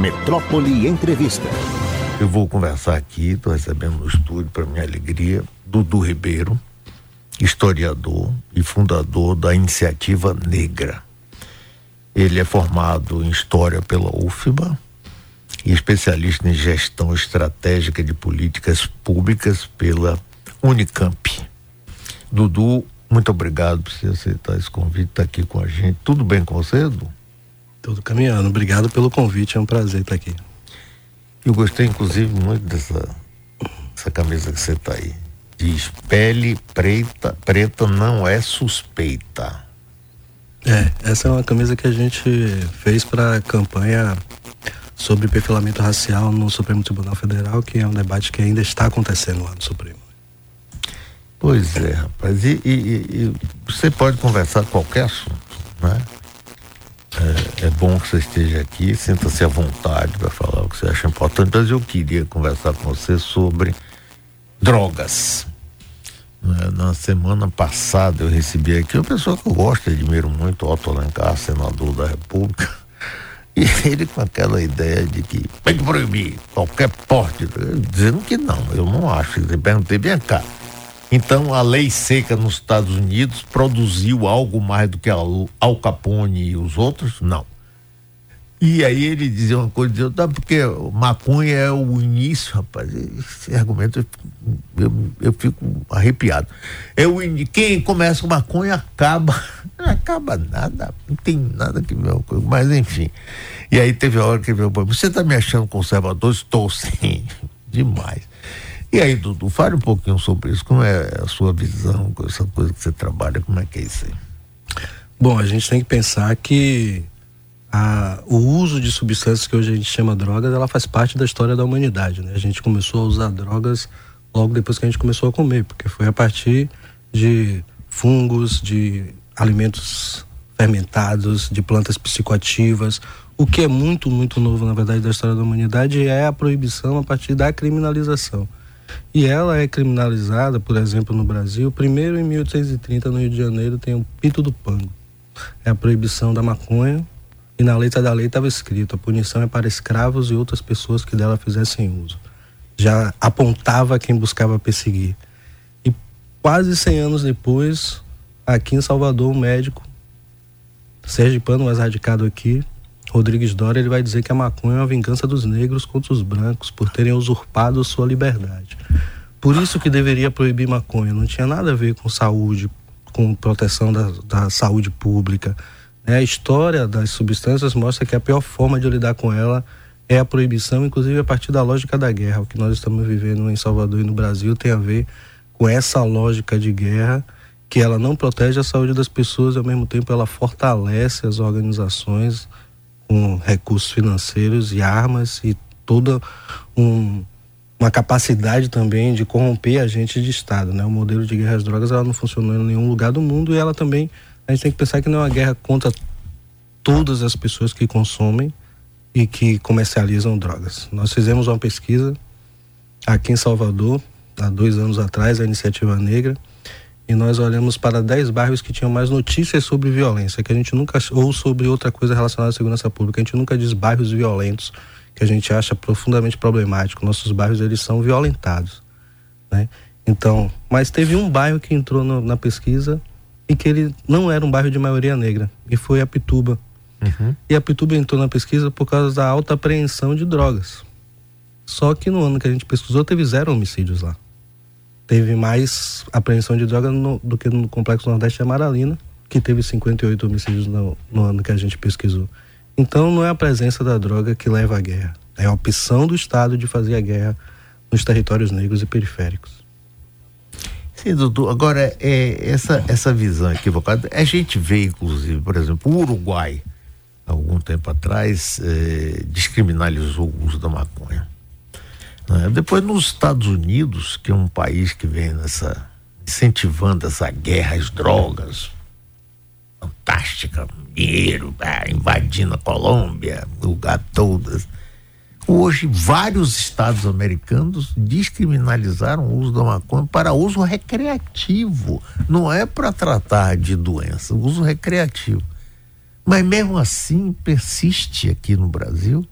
Metrópole Entrevista. Eu vou conversar aqui, estou recebendo no estúdio, para minha alegria, Dudu Ribeiro, historiador e fundador da Iniciativa Negra. Ele é formado em História pela UFBA e especialista em Gestão Estratégica de Políticas Públicas pela Unicamp. Dudu, muito obrigado por você aceitar esse convite, estar tá aqui com a gente. Tudo bem com você, Dudu? Tudo caminhando. Obrigado pelo convite, é um prazer estar aqui. Eu gostei, inclusive, muito dessa, dessa camisa que você está aí. Diz: pele preta, preta não é suspeita. É, essa é uma camisa que a gente fez para a campanha sobre perfilamento racial no Supremo Tribunal Federal, que é um debate que ainda está acontecendo lá no Supremo. Pois é, rapaz. E, e, e você pode conversar qualquer assunto, né? É, é, bom que você esteja aqui, sinta-se à vontade para falar o que você acha importante, mas eu queria conversar com você sobre drogas. Né? Na semana passada eu recebi aqui uma pessoa que eu gosto admiro muito, Otto Alencar, senador da República, e ele com aquela ideia de que tem que proibir qualquer porte, dizendo que não, eu não acho. Eu perguntei, vem cá, então, a lei seca nos Estados Unidos produziu algo mais do que Al Capone e os outros? Não. E aí ele dizia uma coisa, dizia, tá, porque maconha é o início, rapaz. Esse argumento eu, eu, fico arrepiado. É o. Quem começa com maconha acaba. Não acaba nada, não tem nada que ver com Mas enfim. E aí teve a hora que ele falou, você está me achando conservador? Estou sim, demais. E aí, Dudu, fale um pouquinho sobre isso. Como é a sua visão com essa coisa que você trabalha? Como é que é isso aí? Bom, a gente tem que pensar que a, o uso de substâncias que hoje a gente chama drogas, ela faz parte da história da humanidade. Né? A gente começou a usar drogas logo depois que a gente começou a comer, porque foi a partir de fungos, de alimentos fermentados, de plantas psicoativas. O que é muito, muito novo, na verdade, da história da humanidade é a proibição a partir da criminalização. E ela é criminalizada, por exemplo, no Brasil. Primeiro, em 1830, no Rio de Janeiro, tem o Pito do Pango. É a proibição da maconha. E na letra da lei estava escrito: a punição é para escravos e outras pessoas que dela fizessem uso. Já apontava quem buscava perseguir. E quase 100 anos depois, aqui em Salvador, um médico, sergipano, mais radicado aqui, Rodrigues Dória ele vai dizer que a maconha é uma vingança dos negros contra os brancos por terem usurpado sua liberdade. Por isso que deveria proibir maconha. Não tinha nada a ver com saúde, com proteção da, da saúde pública. Né? A história das substâncias mostra que a pior forma de lidar com ela é a proibição, inclusive a partir da lógica da guerra. O que nós estamos vivendo em Salvador e no Brasil tem a ver com essa lógica de guerra que ela não protege a saúde das pessoas e ao mesmo tempo ela fortalece as organizações com recursos financeiros e armas e toda um, uma capacidade também de corromper agentes de Estado. Né? O modelo de guerra às drogas ela não funcionou em nenhum lugar do mundo e ela também, a gente tem que pensar que não é uma guerra contra todas as pessoas que consomem e que comercializam drogas. Nós fizemos uma pesquisa aqui em Salvador, há dois anos atrás, a Iniciativa Negra, e nós olhamos para 10 bairros que tinham mais notícias sobre violência, que a gente nunca ou sobre outra coisa relacionada à segurança pública, a gente nunca diz bairros violentos, que a gente acha profundamente problemático. Nossos bairros eles são violentados, né? Então, mas teve um bairro que entrou no, na pesquisa e que ele não era um bairro de maioria negra, e foi a Pituba. Uhum. E a Pituba entrou na pesquisa por causa da alta apreensão de drogas. Só que no ano que a gente pesquisou teve zero homicídios lá teve mais apreensão de droga no, do que no Complexo Nordeste Amaralina, que teve 58 homicídios no, no ano que a gente pesquisou. Então não é a presença da droga que leva à guerra, é a opção do Estado de fazer a guerra nos territórios negros e periféricos. Sim, doutor. Agora, é, essa, essa visão equivocada, a gente vê, inclusive, por exemplo, o Uruguai, algum tempo atrás, é, descriminalizou o uso da maconha. Né? Depois nos Estados Unidos, que é um país que vem nessa incentivando essa guerra às drogas, fantástica, dinheiro, ah, invadindo a Colômbia, lugar todas. Hoje, vários estados americanos descriminalizaram o uso da maconha para uso recreativo. Não é para tratar de doença, uso recreativo. Mas mesmo assim persiste aqui no Brasil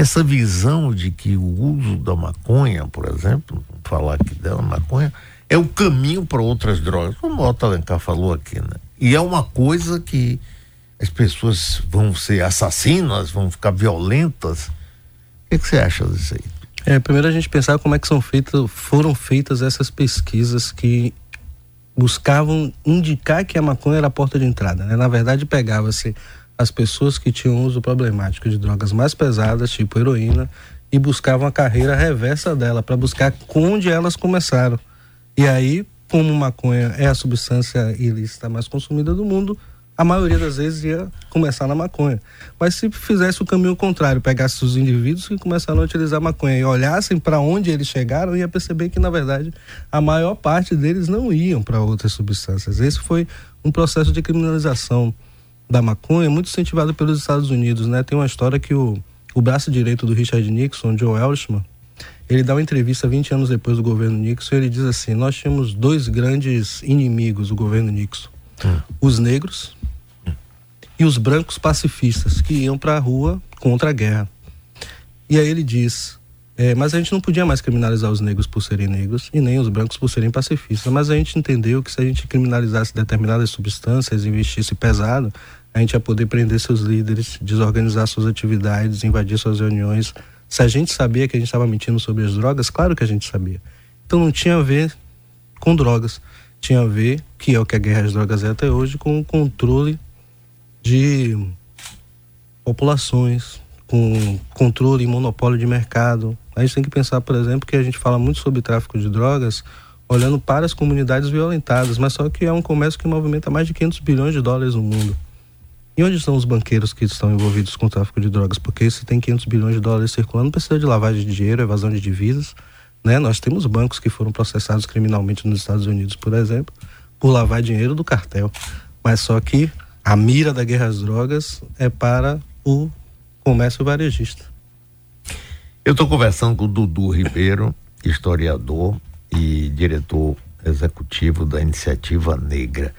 essa visão de que o uso da maconha, por exemplo, falar aqui dela, maconha, é o caminho para outras drogas, como o Otto Alencar falou aqui, né? E é uma coisa que as pessoas vão ser assassinas, vão ficar violentas. O que, que você acha disso aí? É, primeiro a gente pensar como é que são feitas, foram feitas essas pesquisas que buscavam indicar que a maconha era a porta de entrada. Né? Na verdade, pegava-se as pessoas que tinham uso problemático de drogas mais pesadas, tipo heroína, e buscavam a carreira reversa dela, para buscar onde elas começaram. E aí, como maconha é a substância ilícita mais consumida do mundo, a maioria das vezes ia começar na maconha. Mas se fizesse o caminho contrário, pegasse os indivíduos que começaram a utilizar maconha e olhassem para onde eles chegaram, ia perceber que, na verdade, a maior parte deles não iam para outras substâncias. Esse foi um processo de criminalização da maconha muito incentivado pelos Estados Unidos. Né? Tem uma história que o, o braço direito do Richard Nixon, Joe Elshman, ele dá uma entrevista 20 anos depois do governo Nixon e ele diz assim: Nós tínhamos dois grandes inimigos do governo Nixon. Hum. Os negros e os brancos pacifistas que iam para a rua contra a guerra. E aí ele diz: é, mas a gente não podia mais criminalizar os negros por serem negros e nem os brancos por serem pacifistas. Mas a gente entendeu que se a gente criminalizasse determinadas substâncias, investisse pesado, a gente ia poder prender seus líderes, desorganizar suas atividades, invadir suas reuniões. Se a gente sabia que a gente estava mentindo sobre as drogas, claro que a gente sabia. Então não tinha a ver com drogas, tinha a ver, que é o que a guerra às drogas é até hoje, com o controle de populações, com controle e monopólio de mercado. A gente tem que pensar, por exemplo, que a gente fala muito sobre tráfico de drogas olhando para as comunidades violentadas, mas só que é um comércio que movimenta mais de 500 bilhões de dólares no mundo. E onde estão os banqueiros que estão envolvidos com o tráfico de drogas? Porque se tem 500 bilhões de dólares circulando, precisa de lavagem de dinheiro, evasão de divisas. Né? Nós temos bancos que foram processados criminalmente nos Estados Unidos, por exemplo, por lavar dinheiro do cartel. Mas só que a mira da guerra às drogas é para o comércio varejista. Eu estou conversando com o Dudu Ribeiro, historiador e diretor executivo da Iniciativa Negra.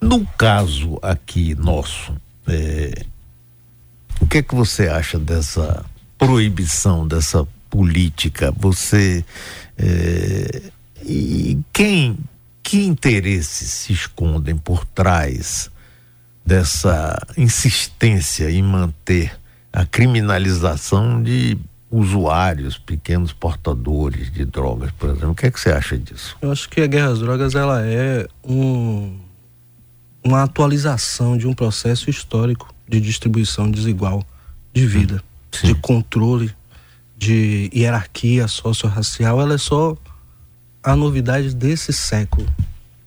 No caso aqui nosso, é, o que é que você acha dessa proibição, dessa política? Você é, e quem que interesses se escondem por trás dessa insistência em manter a criminalização de usuários, pequenos portadores de drogas, por exemplo. O que é que você acha disso? Eu acho que a guerra às drogas ela é um, uma atualização de um processo histórico de distribuição desigual de vida, Sim. de controle, de hierarquia socio-racial. Ela é só a novidade desse século,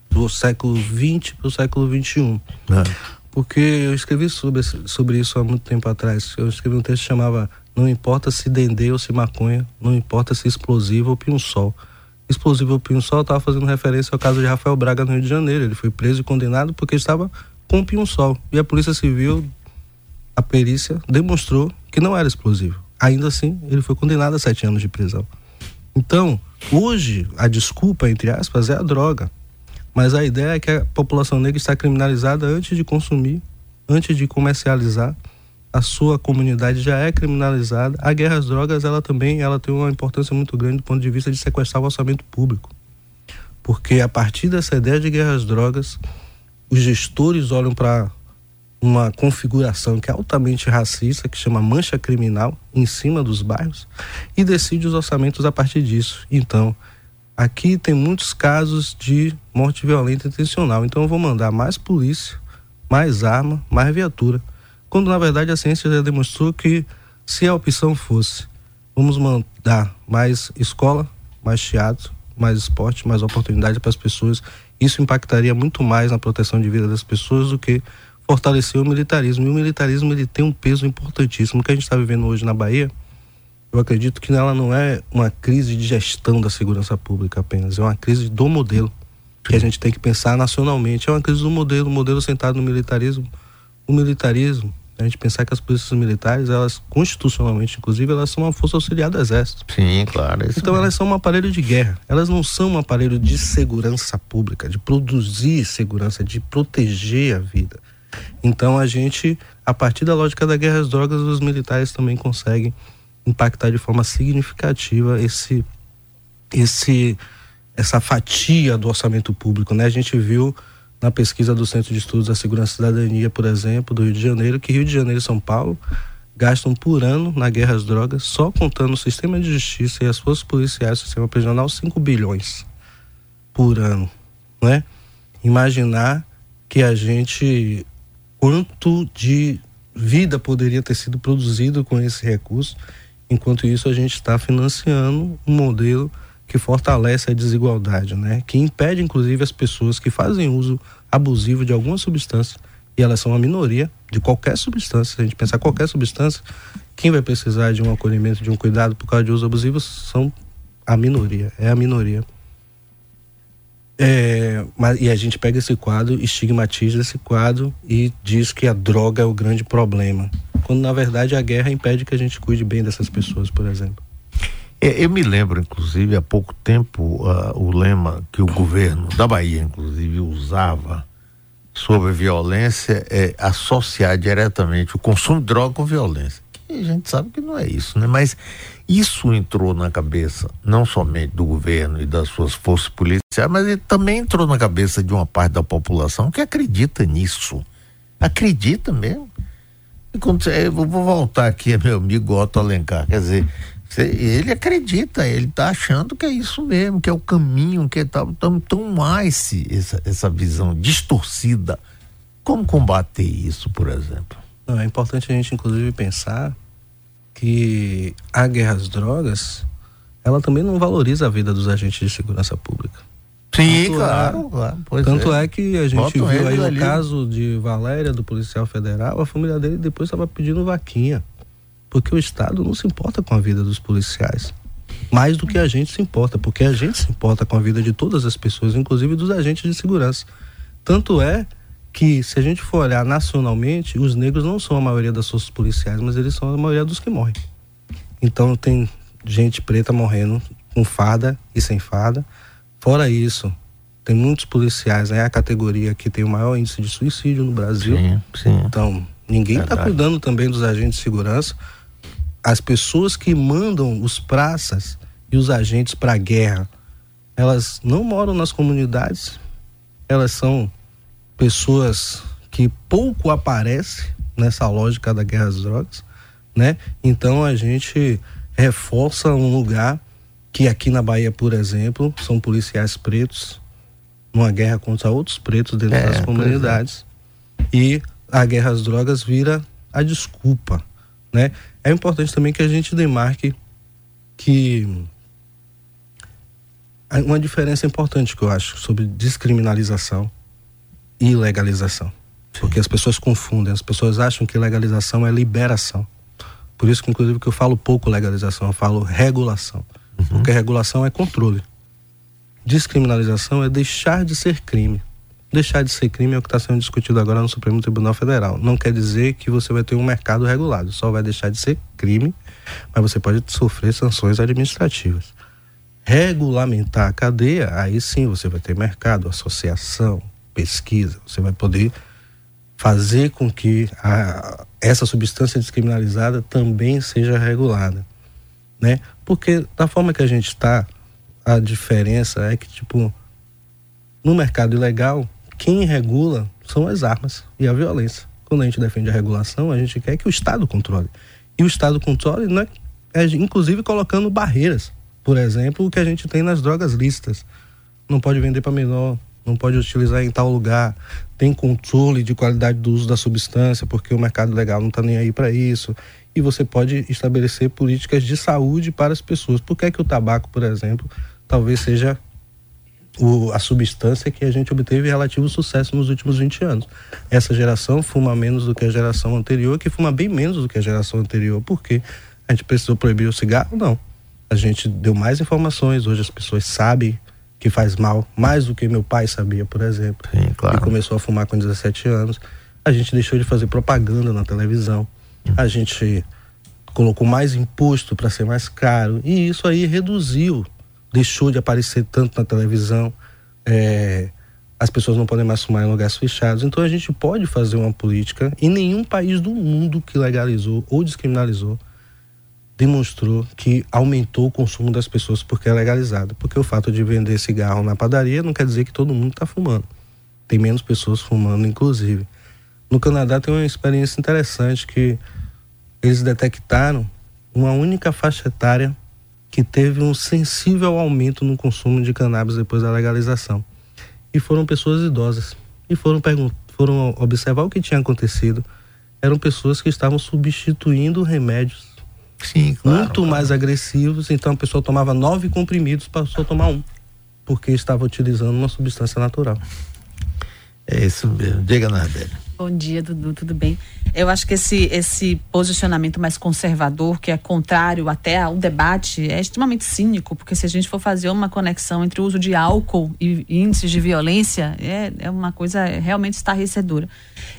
do século XX para o século XXI. É porque eu escrevi sobre, sobre isso há muito tempo atrás. Eu escrevi um texto que chamava Não importa se dendê ou se maconha, não importa se explosivo ou pinho-sol. Explosivo ou pinho-sol estava fazendo referência ao caso de Rafael Braga no Rio de Janeiro. Ele foi preso e condenado porque estava com pinho-sol. E a Polícia Civil, a perícia, demonstrou que não era explosivo. Ainda assim, ele foi condenado a sete anos de prisão. Então, hoje, a desculpa, entre aspas, é a droga. Mas a ideia é que a população negra está criminalizada antes de consumir, antes de comercializar. A sua comunidade já é criminalizada. A guerra às drogas, ela também, ela tem uma importância muito grande do ponto de vista de sequestrar o orçamento público. Porque a partir dessa ideia de guerra às drogas, os gestores olham para uma configuração que é altamente racista, que chama mancha criminal, em cima dos bairros, e decide os orçamentos a partir disso. Então, aqui tem muitos casos de morte violenta intencional. Então eu vou mandar mais polícia, mais arma, mais viatura. Quando na verdade a ciência já demonstrou que se a opção fosse vamos mandar mais escola, mais teatro, mais esporte, mais oportunidade para as pessoas, isso impactaria muito mais na proteção de vida das pessoas do que fortalecer o militarismo. E o militarismo ele tem um peso importantíssimo. O que a gente está vivendo hoje na Bahia eu acredito que ela não é uma crise de gestão da segurança pública apenas, é uma crise do modelo que a gente tem que pensar nacionalmente. É uma crise do modelo, o modelo sentado no militarismo. O militarismo, a gente pensar que as polícias militares, elas constitucionalmente, inclusive, elas são uma força auxiliar do exército. Sim, claro. então elas são um aparelho de guerra. Elas não são um aparelho de segurança pública, de produzir segurança, de proteger a vida. Então a gente, a partir da lógica da guerra às drogas, os militares também conseguem impactar de forma significativa esse, esse, essa fatia do orçamento público. Né? A gente viu na pesquisa do Centro de Estudos da Segurança e Cidadania, por exemplo, do Rio de Janeiro, que Rio de Janeiro e São Paulo gastam por ano na guerra às drogas, só contando o sistema de justiça e as forças policiais, o sistema prisional, 5 bilhões por ano, né? Imaginar que a gente quanto de vida poderia ter sido produzido com esse recurso, enquanto isso a gente está financiando um modelo que fortalece a desigualdade, né? Que impede inclusive as pessoas que fazem uso abusivo de alguma substância e elas são a minoria de qualquer substância. Se a gente pensar qualquer substância, quem vai precisar de um acolhimento, de um cuidado por causa de uso abusivo são a minoria, é a minoria. É, mas, e a gente pega esse quadro, estigmatiza esse quadro e diz que a droga é o grande problema. Quando na verdade a guerra impede que a gente cuide bem dessas pessoas, por exemplo. É, eu me lembro, inclusive, há pouco tempo, uh, o lema que o governo da Bahia, inclusive, usava sobre violência é associar diretamente o consumo de droga com violência. E a gente sabe que não é isso, né? Mas isso entrou na cabeça não somente do governo e das suas forças policiais, mas também entrou na cabeça de uma parte da população que acredita nisso. Acredita mesmo. Eu vou voltar aqui, meu amigo Otto Alencar, quer dizer, ele acredita, ele está achando que é isso mesmo, que é o caminho, que é tal. Então, então há esse, essa, essa visão distorcida. Como combater isso, por exemplo? Não, é importante a gente, inclusive, pensar que a guerra às drogas, ela também não valoriza a vida dos agentes de segurança pública. Sim, tanto claro, é, claro. tanto é. é. que a gente Botam viu aí o ali. caso de Valéria, do policial federal, a família dele depois estava pedindo vaquinha porque o Estado não se importa com a vida dos policiais. Mais do que a gente se importa, porque a gente se importa com a vida de todas as pessoas, inclusive dos agentes de segurança. Tanto é que, se a gente for olhar nacionalmente, os negros não são a maioria das forças policiais, mas eles são a maioria dos que morrem. Então, tem gente preta morrendo com farda e sem farda. Fora isso, tem muitos policiais, é né? a categoria que tem o maior índice de suicídio no Brasil. Sim, sim. Então, ninguém está cuidando também dos agentes de segurança as pessoas que mandam os praças e os agentes para a guerra, elas não moram nas comunidades, elas são pessoas que pouco aparecem nessa lógica da guerra às drogas, né? Então a gente reforça um lugar que aqui na Bahia, por exemplo, são policiais pretos numa guerra contra outros pretos dentro é, das é. comunidades. É. E a guerra às drogas vira a desculpa, né? É importante também que a gente demarque que uma diferença importante que eu acho sobre descriminalização e legalização. Porque as pessoas confundem, as pessoas acham que legalização é liberação. Por isso que inclusive que eu falo pouco legalização, eu falo regulação. Uhum. Porque regulação é controle. Descriminalização é deixar de ser crime deixar de ser crime é o que está sendo discutido agora no Supremo Tribunal Federal. Não quer dizer que você vai ter um mercado regulado, só vai deixar de ser crime, mas você pode sofrer sanções administrativas. Regulamentar a cadeia, aí sim você vai ter mercado, associação, pesquisa, você vai poder fazer com que a, essa substância descriminalizada também seja regulada, né? Porque da forma que a gente está, a diferença é que tipo no mercado ilegal quem regula são as armas e a violência. Quando a gente defende a regulação, a gente quer que o Estado controle. E o Estado controle, né, é, inclusive colocando barreiras. Por exemplo, o que a gente tem nas drogas lícitas. Não pode vender para menor, não pode utilizar em tal lugar, tem controle de qualidade do uso da substância, porque o mercado legal não está nem aí para isso. E você pode estabelecer políticas de saúde para as pessoas. Por que, é que o tabaco, por exemplo, talvez seja o, a substância que a gente obteve relativo sucesso nos últimos 20 anos. Essa geração fuma menos do que a geração anterior, que fuma bem menos do que a geração anterior. Por quê? A gente precisou proibir o cigarro? Não. A gente deu mais informações, hoje as pessoas sabem que faz mal, mais do que meu pai sabia, por exemplo. Sim, claro. Ele começou a fumar com 17 anos. A gente deixou de fazer propaganda na televisão. A gente colocou mais imposto para ser mais caro. E isso aí reduziu deixou de aparecer tanto na televisão, é, as pessoas não podem mais fumar em lugares fechados. Então a gente pode fazer uma política em nenhum país do mundo que legalizou ou descriminalizou demonstrou que aumentou o consumo das pessoas porque é legalizado. Porque o fato de vender cigarro na padaria não quer dizer que todo mundo está fumando. Tem menos pessoas fumando, inclusive. No Canadá tem uma experiência interessante que eles detectaram uma única faixa etária que teve um sensível aumento no consumo de cannabis depois da legalização. E foram pessoas idosas. E foram, foram observar o que tinha acontecido. Eram pessoas que estavam substituindo remédios Sim, claro, muito claro. mais agressivos. Então a pessoa tomava nove comprimidos, passou a tomar um, porque estava utilizando uma substância natural. É isso mesmo. Diga, Nardelli. Bom dia, Dudu, tudo bem? Eu acho que esse, esse posicionamento mais conservador, que é contrário até ao debate, é extremamente cínico, porque se a gente for fazer uma conexão entre o uso de álcool e índices de violência, é, é uma coisa realmente estarrecedora.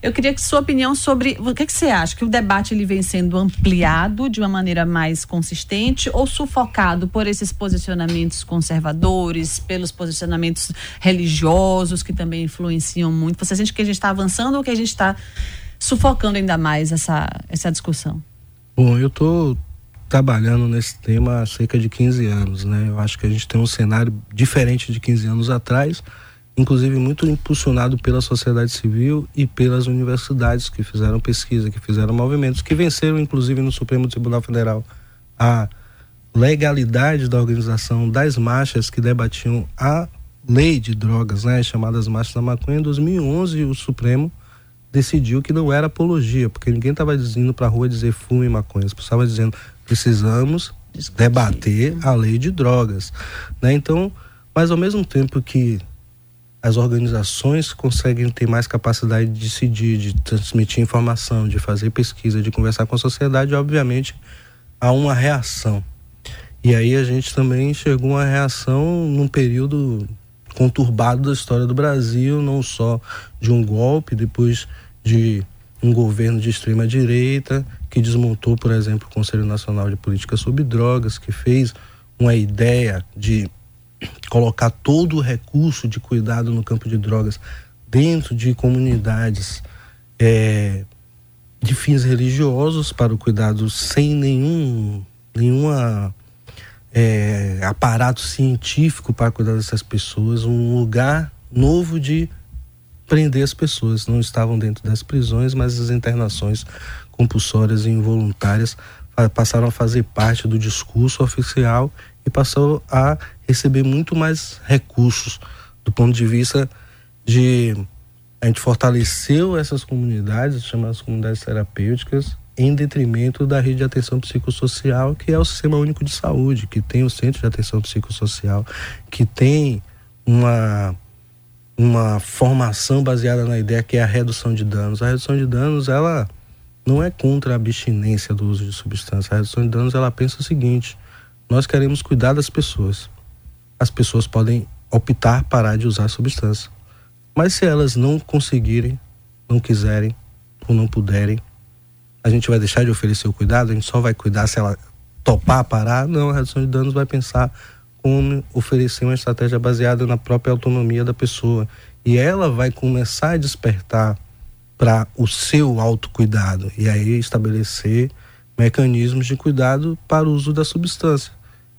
Eu queria que sua opinião sobre o que, que você acha? Que o debate ele vem sendo ampliado de uma maneira mais consistente ou sufocado por esses posicionamentos conservadores, pelos posicionamentos religiosos que também influenciam muito? Você sente que a gente está avançando ou que a gente está sufocando ainda mais essa, essa discussão? Bom, eu estou trabalhando nesse tema há cerca de 15 anos, né? Eu acho que a gente tem um cenário diferente de 15 anos atrás, inclusive muito impulsionado pela sociedade civil e pelas universidades que fizeram pesquisa, que fizeram movimentos, que venceram inclusive no Supremo Tribunal Federal a legalidade da organização das marchas que debatiam a lei de drogas, né, chamadas marchas da maconha. Em 2011, o Supremo decidiu que não era apologia, porque ninguém estava dizendo para a rua dizer fume maconha, as pessoas estavam dizendo precisamos Discutir. debater a lei de drogas, né? Então, mas ao mesmo tempo que as organizações conseguem ter mais capacidade de decidir, de transmitir informação, de fazer pesquisa, de conversar com a sociedade, obviamente há uma reação. E aí a gente também enxergou uma reação num período conturbado da história do Brasil, não só de um golpe, depois de um governo de extrema direita que desmontou, por exemplo, o Conselho Nacional de Política sobre Drogas, que fez uma ideia de colocar todo o recurso de cuidado no campo de drogas dentro de comunidades é, de fins religiosos para o cuidado sem nenhum nenhuma é, aparato científico para cuidar dessas pessoas, um lugar novo de prender as pessoas. Não estavam dentro das prisões, mas as internações compulsórias e involuntárias passaram a fazer parte do discurso oficial e passou a receber muito mais recursos do ponto de vista de a gente fortaleceu essas comunidades, chamadas comunidades terapêuticas, em detrimento da rede de atenção psicossocial, que é o Sistema Único de Saúde, que tem o Centro de Atenção Psicossocial, que tem uma uma formação baseada na ideia que é a redução de danos. A redução de danos, ela não é contra a abstinência do uso de substância. A redução de danos, ela pensa o seguinte: nós queremos cuidar das pessoas. As pessoas podem optar parar de usar substância. Mas se elas não conseguirem, não quiserem ou não puderem, a gente vai deixar de oferecer o cuidado, a gente só vai cuidar se ela topar parar? Não, a redução de danos vai pensar como oferecer uma estratégia baseada na própria autonomia da pessoa. E ela vai começar a despertar para o seu autocuidado e aí estabelecer mecanismos de cuidado para o uso da substância.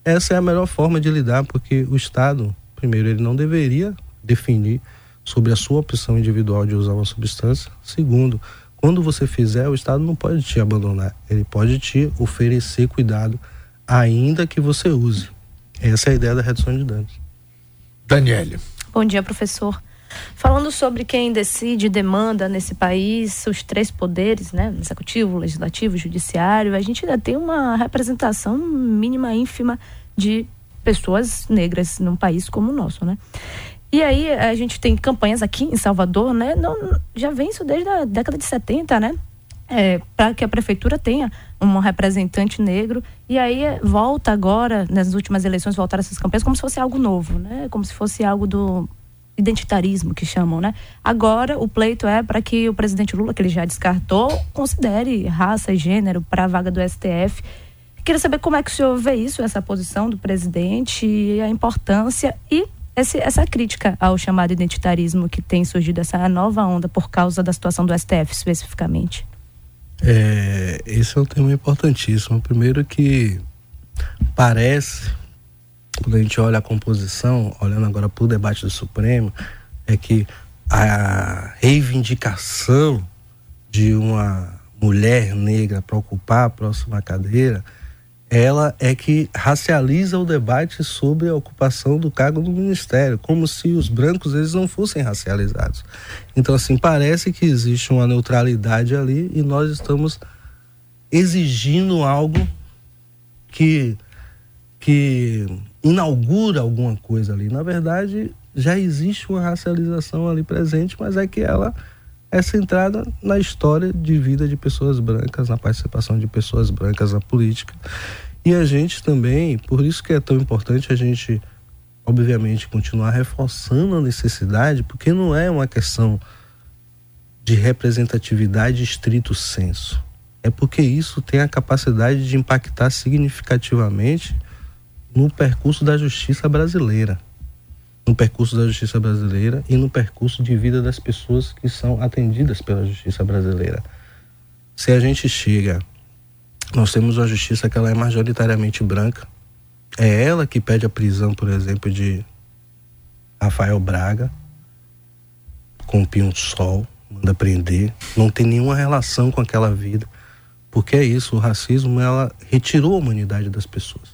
Essa é a melhor forma de lidar, porque o Estado, primeiro, ele não deveria definir sobre a sua opção individual de usar uma substância. Segundo, quando você fizer, o Estado não pode te abandonar, ele pode te oferecer cuidado, ainda que você use. Essa é a ideia da redução de danos. Daniele. Bom dia, professor. Falando sobre quem decide e demanda nesse país, os três poderes, né? Executivo, legislativo, judiciário, a gente ainda tem uma representação mínima, ínfima de pessoas negras num país como o nosso, né? E aí a gente tem campanhas aqui em Salvador, né? Não, já vem isso desde a década de 70, né? É, para que a prefeitura tenha um representante negro. E aí é, volta agora nas últimas eleições voltaram essas campanhas como se fosse algo novo né? Como se fosse algo do identitarismo que chamam né? Agora o pleito é para que o presidente Lula que ele já descartou considere raça e gênero para a vaga do STF queria saber como é que o senhor vê isso essa posição do presidente a importância e esse, essa crítica ao chamado identitarismo que tem surgido essa nova onda por causa da situação do STF especificamente É, esse é um tema importantíssimo. Primeiro que parece, quando a gente olha a composição, olhando agora para o debate do Supremo, é que a reivindicação de uma mulher negra para ocupar a próxima cadeira, ela é que racializa o debate sobre a ocupação do cargo do ministério, como se os brancos eles não fossem racializados. Então assim, parece que existe uma neutralidade ali e nós estamos exigindo algo que que inaugura alguma coisa ali. Na verdade, já existe uma racialização ali presente, mas é que ela é centrada na história de vida de pessoas brancas, na participação de pessoas brancas na política. E a gente também, por isso que é tão importante a gente, obviamente, continuar reforçando a necessidade, porque não é uma questão de representatividade estrito senso. É porque isso tem a capacidade de impactar significativamente no percurso da justiça brasileira. No percurso da justiça brasileira e no percurso de vida das pessoas que são atendidas pela justiça brasileira. Se a gente chega, nós temos uma justiça que ela é majoritariamente branca, é ela que pede a prisão, por exemplo, de Rafael Braga, com o Pinho Sol, manda prender, não tem nenhuma relação com aquela vida. Porque é isso, o racismo ela retirou a humanidade das pessoas.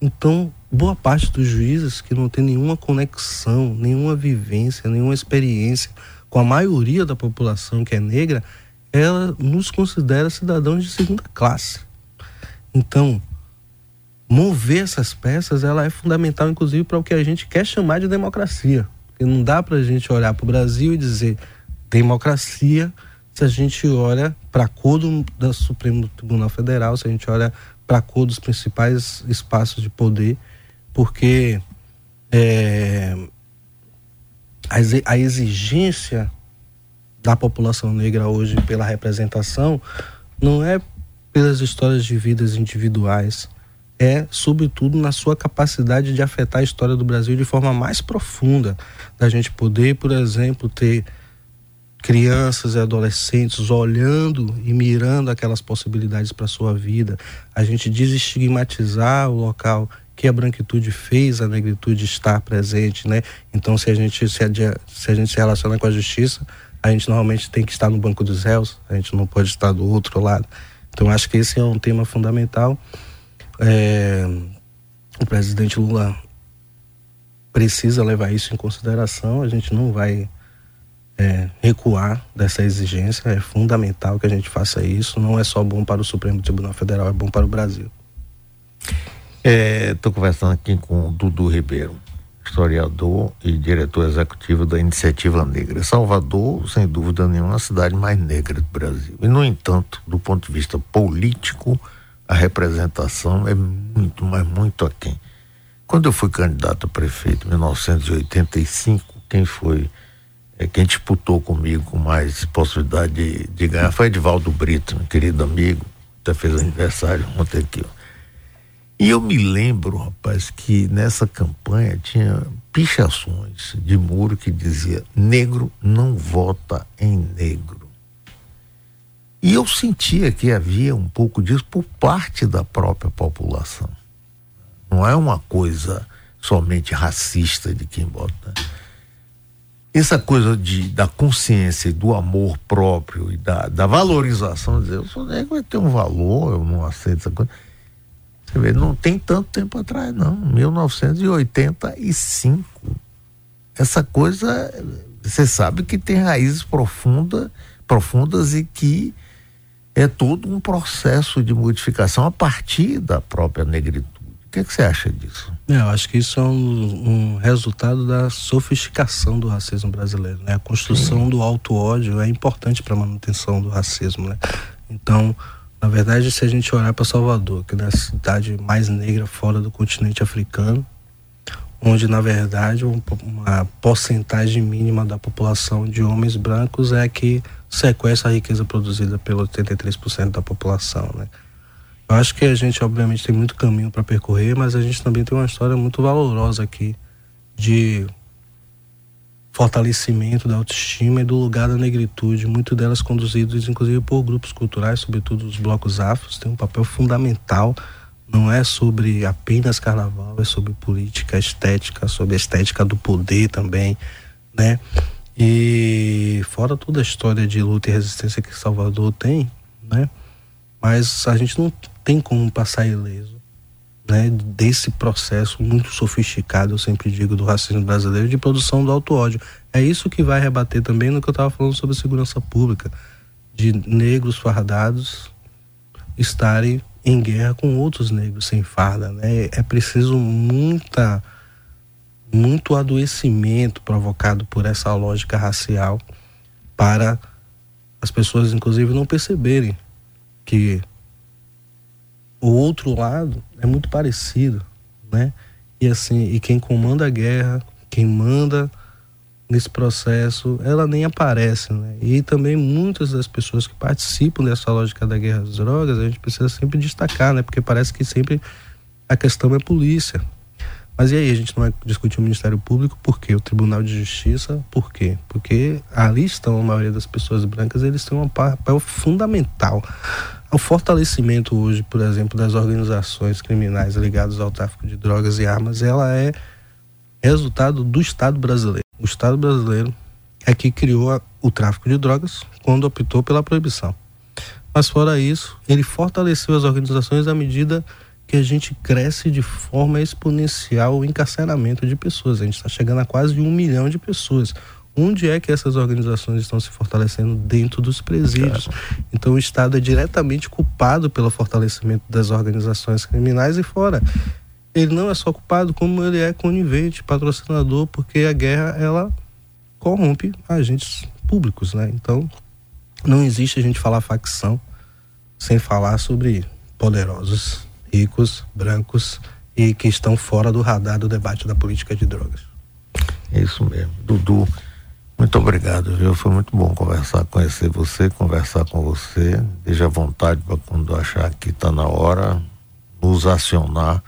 Então, boa parte dos juízes que não tem nenhuma conexão, nenhuma vivência, nenhuma experiência com a maioria da população que é negra, ela nos considera cidadãos de segunda classe. Então, mover essas peças, ela é fundamental, inclusive, para o que a gente quer chamar de democracia. Porque não dá para a gente olhar para o Brasil e dizer democracia se a gente olha para a cor do, Supremo Tribunal Federal, se a gente olha para a cor dos principais espaços de poder, porque é, a exigência da população negra hoje pela representação não é pelas histórias de vidas individuais, é sobretudo na sua capacidade de afetar a história do Brasil de forma mais profunda, da gente poder, por exemplo, ter crianças e adolescentes olhando e mirando aquelas possibilidades para sua vida, a gente desestigmatizar o local que a branquitude fez a negritude estar presente, né? Então, se a gente se, se a gente se relaciona com a justiça, a gente normalmente tem que estar no banco dos réus, a gente não pode estar do outro lado. Então, acho que esse é um tema fundamental. É, o presidente Lula precisa levar isso em consideração. A gente não vai é, recuar dessa exigência. É fundamental que a gente faça isso. Não é só bom para o Supremo Tribunal Federal, é bom para o Brasil. Estou é, conversando aqui com o Dudu Ribeiro, historiador e diretor executivo da Iniciativa Negra. Salvador, sem dúvida nenhuma, é a cidade mais negra do Brasil. E, no entanto, do ponto de vista político, a representação é muito, mas muito aquém. Quando eu fui candidato a prefeito em 1985, quem foi é, quem disputou comigo com mais possibilidade de, de ganhar foi Edvaldo Brito, meu querido amigo, até fez aniversário ontem aqui. Ó. E eu me lembro, rapaz, que nessa campanha tinha pichações de muro que dizia negro não vota em negro. E eu sentia que havia um pouco disso por parte da própria população. Não é uma coisa somente racista de quem vota essa coisa de, da consciência e do amor próprio e da, da valorização, dizer, eu sou negro, vai ter um valor, eu não aceito essa coisa. Você vê, não tem tanto tempo atrás, não. 1985. Essa coisa, você sabe que tem raízes profunda, profundas e que é todo um processo de modificação a partir da própria negritude que, que você acha disso? É, eu acho que isso é um, um, resultado da sofisticação do racismo brasileiro. Né? A construção Sim. do auto-ódio é importante para a manutenção do racismo. Né? Então, na verdade, se a gente olhar para Salvador, que é a cidade mais negra fora do continente africano, onde na verdade uma porcentagem mínima da população de homens brancos é que sequestra a riqueza produzida pelo 83% da população, né? Eu acho que a gente, obviamente, tem muito caminho para percorrer, mas a gente também tem uma história muito valorosa aqui de fortalecimento da autoestima e do lugar da negritude, muito delas conduzidas inclusive por grupos culturais, sobretudo os blocos afros, tem um papel fundamental. Não é sobre apenas carnaval, é sobre política, estética, sobre a estética do poder também, né? E fora toda a história de luta e resistência que Salvador tem, né? Mas a gente não tem como passar ileso né, desse processo muito sofisticado, eu sempre digo, do racismo brasileiro, de produção do auto-ódio. É isso que vai rebater também no que eu estava falando sobre segurança pública, de negros fardados estarem em guerra com outros negros sem farda. Né? É preciso muita, muito adoecimento provocado por essa lógica racial para as pessoas, inclusive, não perceberem que o outro lado é muito parecido, né? E assim, e quem comanda a guerra, quem manda nesse processo, ela nem aparece, né? E também muitas das pessoas que participam dessa lógica da guerra às drogas, a gente precisa sempre destacar, né? Porque parece que sempre a questão é polícia. Mas e aí, a gente não vai discutir o Ministério Público, por quê? O Tribunal de Justiça, por quê? Porque ali estão a maioria das pessoas brancas, eles têm um papel fundamental o fortalecimento hoje, por exemplo, das organizações criminais ligadas ao tráfico de drogas e armas, ela é resultado do Estado brasileiro. O Estado brasileiro é que criou o tráfico de drogas quando optou pela proibição. Mas fora isso, ele fortaleceu as organizações à medida que a gente cresce de forma exponencial o encarceramento de pessoas. A gente está chegando a quase um milhão de pessoas onde é que essas organizações estão se fortalecendo dentro dos presídios. Então o Estado é diretamente culpado pelo fortalecimento das organizações criminais e fora. Ele não é só culpado, como ele é conivente, patrocinador, porque a guerra ela corrompe agentes públicos, né? Então não existe a gente falar facção sem falar sobre poderosos, ricos, brancos e que estão fora do radar do debate da política de drogas. É isso mesmo. Dudu, muito obrigado, viu? Foi muito bom conversar, conhecer você, conversar com você. Deixa à vontade para quando achar que está na hora, nos acionar,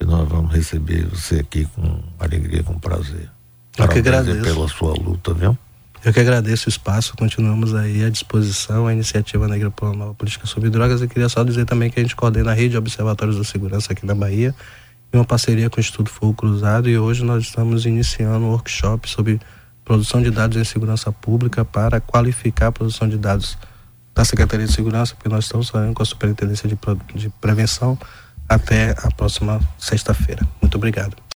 que nós vamos receber você aqui com alegria, com prazer. Eu que agradeço. pela sua luta, viu? Eu que agradeço o espaço, continuamos aí à disposição, a iniciativa Negra por uma Nova Política sobre Drogas. Eu queria só dizer também que a gente coordena a rede de observatórios da segurança aqui na Bahia, em uma parceria com o Instituto Fogo Cruzado, e hoje nós estamos iniciando um workshop sobre produção de dados em segurança pública para qualificar a produção de dados da Secretaria de Segurança, porque nós estamos falando com a Superintendência de Prevenção até a próxima sexta-feira. Muito obrigado.